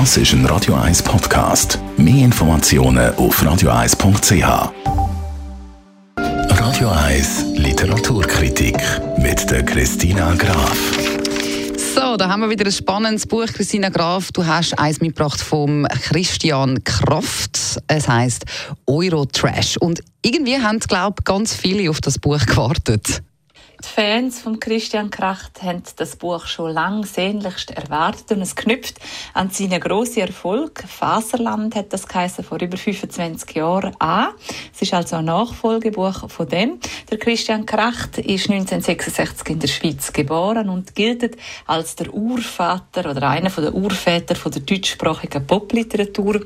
Das ist ein Radio 1 Podcast. Mehr Informationen auf radio1.ch. Radio 1 Literaturkritik mit der Christina Graf. So, da haben wir wieder ein spannendes Buch, Christina Graf. Du hast eins mitgebracht vom Christian Kraft. Es heißt Eurotrash. Und irgendwie haben, glaube ich, ganz viele auf das Buch gewartet. Die Fans von Christian Kracht haben das Buch schon lang sehnlichst erwartet und es knüpft an seinen grossen Erfolg. Faserland hat das geheißen, vor über 25 Jahren an. Es ist also ein Nachfolgebuch von dem. Der Christian Kracht ist 1966 in der Schweiz geboren und gilt als der Urvater oder einer der Urväter der deutschsprachigen Popliteratur.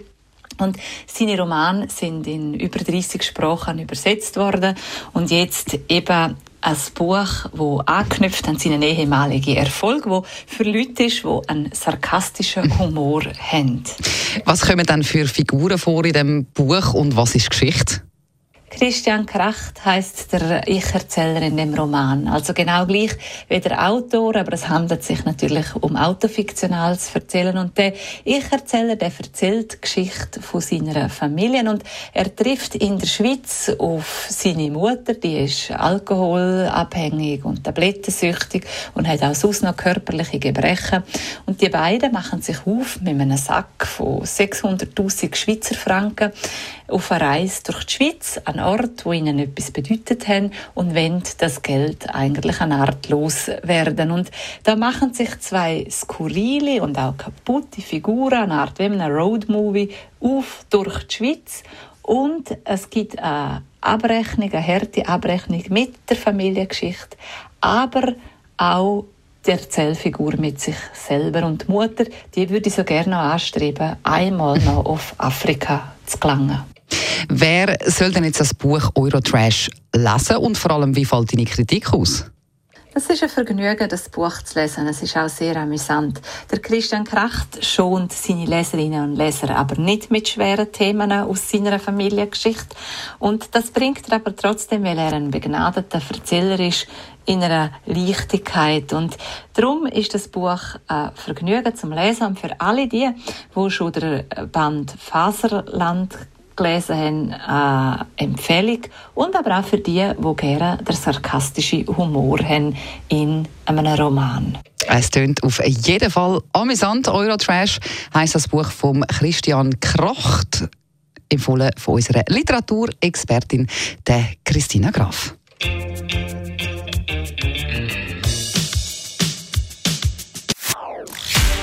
Und seine Romane sind in über 30 Sprachen übersetzt worden und jetzt eben ein Buch, das anknüpft an seinen ehemaligen Erfolg, wo für Leute ist, die einen sarkastischen Humor haben. Was kommen dann für Figuren vor in dem Buch und was ist Geschichte? Christian Kracht heißt der Ich-Erzähler in dem Roman. Also genau gleich wie der Autor, aber es handelt sich natürlich um autofiktionales Erzählen. Und der Ich-Erzähler, der erzählt die Geschichte von seiner Familie und er trifft in der Schweiz auf seine Mutter, die ist alkoholabhängig und tablettensüchtig und hat auch sonst noch körperliche Gebrechen. Und die beiden machen sich auf mit einem Sack von 600.000 Schweizer Franken auf eine Reise durch die Schweiz, an Ort, wo ihnen etwas bedeutet haben und wollen das Geld eigentlich an Art loswerden. Und da machen sich zwei skurrile und auch kaputte Figuren, eine Art wie ein Roadmovie, auf durch die Schweiz und es gibt eine Abrechnung, eine harte Abrechnung mit der Familiengeschichte, aber auch die Erzählfigur mit sich selber und die Mutter, die würde ich so gerne anstreben, einmal noch auf Afrika zu gelangen. Wer soll denn jetzt das Buch Eurotrash lesen und vor allem, wie fällt deine Kritik aus? Es ist ein Vergnügen, das Buch zu lesen. Es ist auch sehr amüsant. Der Christian Kracht schont seine Leserinnen und Leser aber nicht mit schweren Themen aus seiner Familiengeschichte. Und das bringt er aber trotzdem, weil er ein begnadeter Erzähler ist, in einer Leichtigkeit. Und darum ist das Buch ein Vergnügen zum Lesen und für alle die, die schon der Band Faserland gelesen haben, eine Empfehlung. Und aber auch für die, die gerne den sarkastischen Humor haben in einem Roman. Es tönt auf jeden Fall amüsant. Eurotrash heisst das Buch von Christian Kracht, empfohlen von unserer Literaturexpertin, der Christina Graf.